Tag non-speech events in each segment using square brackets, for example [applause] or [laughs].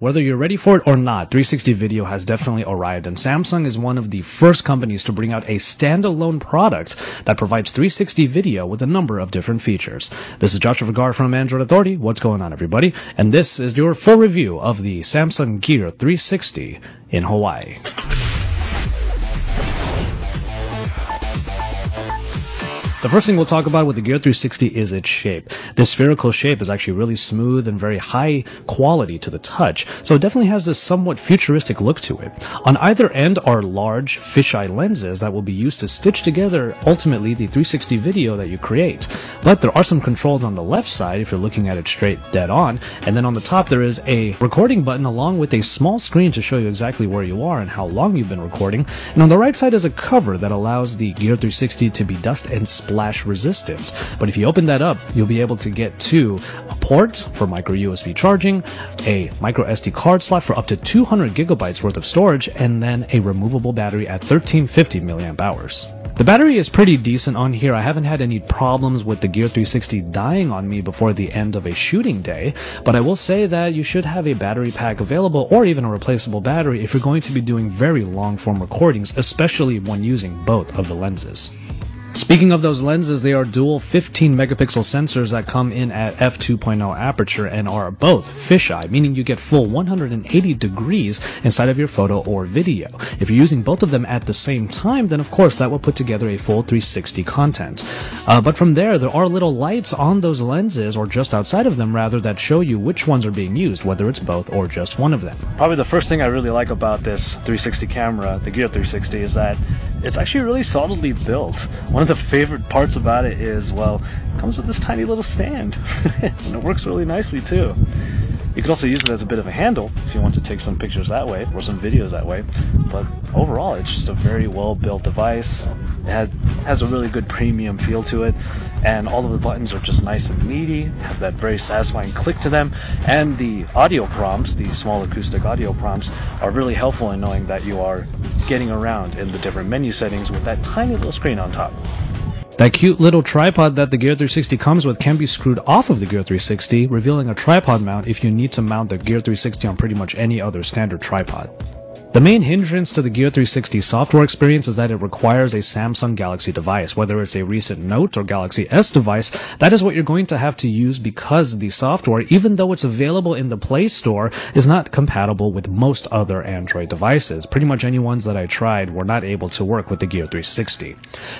Whether you're ready for it or not, 360 video has definitely arrived, and Samsung is one of the first companies to bring out a standalone product that provides 360 video with a number of different features. This is Joshua Vergara from Android Authority. What's going on, everybody? And this is your full review of the Samsung Gear 360 in Hawaii. The first thing we'll talk about with the Gear 360 is its shape. This spherical shape is actually really smooth and very high quality to the touch, so it definitely has this somewhat futuristic look to it. On either end are large fisheye lenses that will be used to stitch together ultimately the 360 video that you create. But there are some controls on the left side if you're looking at it straight dead on, and then on the top there is a recording button along with a small screen to show you exactly where you are and how long you've been recording, and on the right side is a cover that allows the Gear 360 to be dust and splash resistant. But if you open that up, you'll be able to get to a port for micro USB charging, a micro SD card slot for up to 200 gigabytes worth of storage, and then a removable battery at 1350 milliamp hours. The battery is pretty decent on here. I haven't had any problems with the Gear 360 dying on me before the end of a shooting day, but I will say that you should have a battery pack available or even a replaceable battery if you're going to be doing very long form recordings, especially when using both of the lenses. Speaking of those lenses, they are dual 15 megapixel sensors that come in at f2.0 aperture and are both fisheye, meaning you get full 180 degrees inside of your photo or video. If you're using both of them at the same time, then of course that will put together a full 360 content. Uh, but from there, there are little lights on those lenses, or just outside of them rather, that show you which ones are being used, whether it's both or just one of them. Probably the first thing I really like about this 360 camera, the Gear 360, is that it's actually really solidly built. One of the favorite parts about it is, well, it comes with this tiny little stand. [laughs] and it works really nicely too. You could also use it as a bit of a handle if you want to take some pictures that way or some videos that way. But overall, it's just a very well built device. It has, has a really good premium feel to it, and all of the buttons are just nice and meaty, have that very satisfying click to them, and the audio prompts, the small acoustic audio prompts, are really helpful in knowing that you are getting around in the different menu settings with that tiny little screen on top. That cute little tripod that the Gear 360 comes with can be screwed off of the Gear 360, revealing a tripod mount if you need to mount the Gear 360 on pretty much any other standard tripod. The main hindrance to the Gear 360 software experience is that it requires a Samsung Galaxy device, whether it's a recent Note or Galaxy S device. That is what you're going to have to use because the software, even though it's available in the Play Store, is not compatible with most other Android devices. Pretty much any ones that I tried were not able to work with the Gear 360.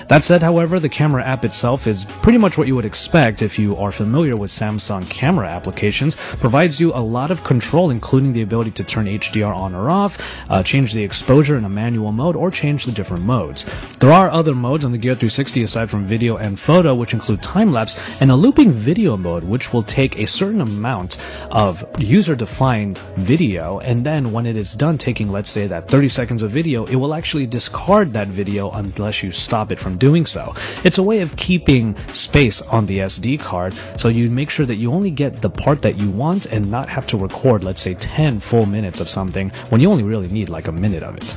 That said, however, the camera app itself is pretty much what you would expect if you are familiar with Samsung camera applications, provides you a lot of control, including the ability to turn HDR on or off, uh, uh, change the exposure in a manual mode, or change the different modes. There are other modes on the Gear 360 aside from video and photo, which include time lapse and a looping video mode, which will take a certain amount of user defined video, and then when it is done taking, let's say, that 30 seconds of video, it will actually discard that video unless you stop it from doing so. It's a way of keeping space on the SD card, so you make sure that you only get the part that you want and not have to record, let's say, 10 full minutes of something when you only really need like a minute of it.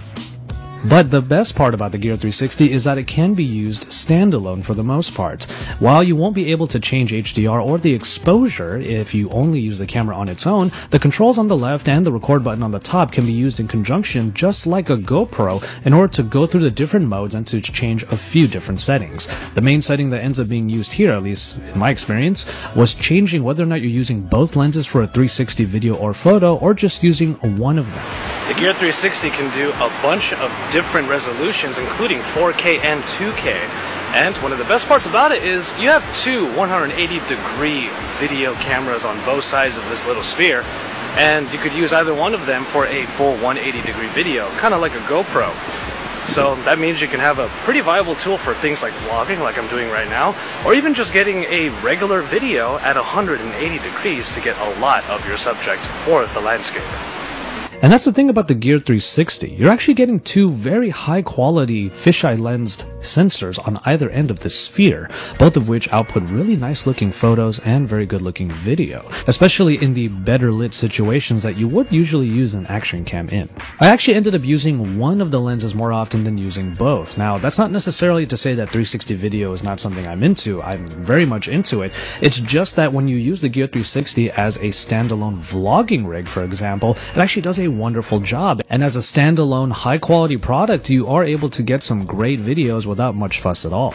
But the best part about the Gear 360 is that it can be used standalone for the most part. While you won't be able to change HDR or the exposure if you only use the camera on its own, the controls on the left and the record button on the top can be used in conjunction just like a GoPro in order to go through the different modes and to change a few different settings. The main setting that ends up being used here, at least in my experience, was changing whether or not you're using both lenses for a 360 video or photo or just using one of them. The Gear 360 can do a bunch of different resolutions, including 4K and 2K. And one of the best parts about it is you have two 180 degree video cameras on both sides of this little sphere, and you could use either one of them for a full 180 degree video, kind of like a GoPro. So that means you can have a pretty viable tool for things like vlogging, like I'm doing right now, or even just getting a regular video at 180 degrees to get a lot of your subject or the landscape. And that's the thing about the Gear 360. You're actually getting two very high quality fisheye lensed sensors on either end of the sphere, both of which output really nice looking photos and very good looking video, especially in the better lit situations that you would usually use an action cam in. I actually ended up using one of the lenses more often than using both. Now, that's not necessarily to say that 360 video is not something I'm into. I'm very much into it. It's just that when you use the Gear 360 as a standalone vlogging rig, for example, it actually does a wonderful job. And as a standalone high quality product, you are able to get some great videos without much fuss at all.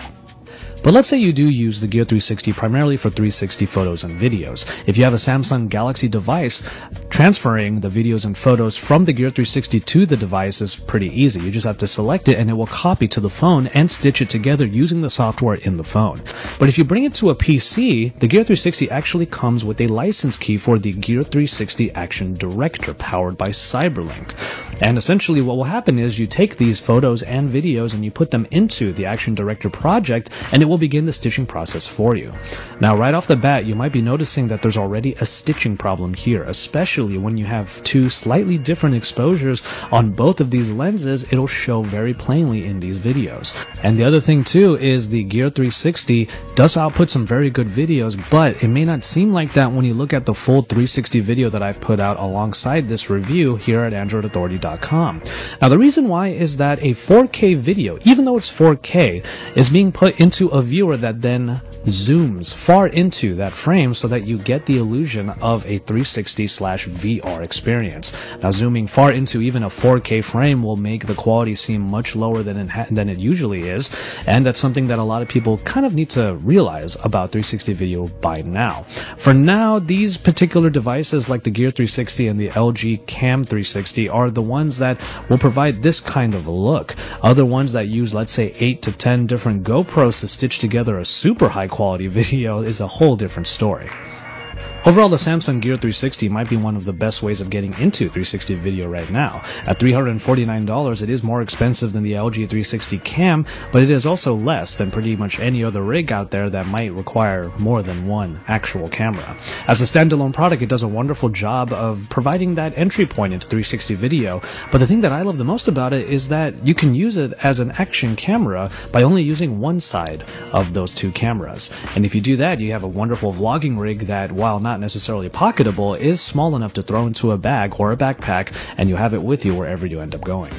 But let's say you do use the Gear 360 primarily for 360 photos and videos. If you have a Samsung Galaxy device, transferring the videos and photos from the Gear 360 to the device is pretty easy. You just have to select it and it will copy to the phone and stitch it together using the software in the phone. But if you bring it to a PC, the Gear 360 actually comes with a license key for the Gear 360 Action Director powered by Cyberlink. And essentially what will happen is you take these photos and videos and you put them into the Action Director project and it will begin the stitching process for you. Now right off the bat, you might be noticing that there's already a stitching problem here, especially when you have two slightly different exposures on both of these lenses, it'll show very plainly in these videos. And the other thing too is the Gear 360 does output some very good videos, but it may not seem like that when you look at the full 360 video that I've put out alongside this review here at AndroidAuthority.com. Now the reason why is that a 4K video, even though it's 4K, is being put into a viewer that then zooms far into that frame so that you get the illusion of a 360 slash VR experience. Now zooming far into even a 4K frame will make the quality seem much lower than it, ha- than it usually is, and that's something that a lot of people kind of need to realize about 360 video by now. For now, these particular devices like the Gear 360 and the LG Cam 360 are the ones that will provide this kind of look. Other ones that use, let's say, 8 to 10 different GoPros to stitch together a super high quality [laughs] video is a whole different story. Overall, the Samsung Gear 360 might be one of the best ways of getting into 360 video right now. At $349, it is more expensive than the LG 360 Cam, but it is also less than pretty much any other rig out there that might require more than one actual camera. As a standalone product, it does a wonderful job of providing that entry point into 360 video, but the thing that I love the most about it is that you can use it as an action camera by only using one side of those two cameras. And if you do that, you have a wonderful vlogging rig that, while not necessarily pocketable, is small enough to throw into a bag or a backpack, and you have it with you wherever you end up going.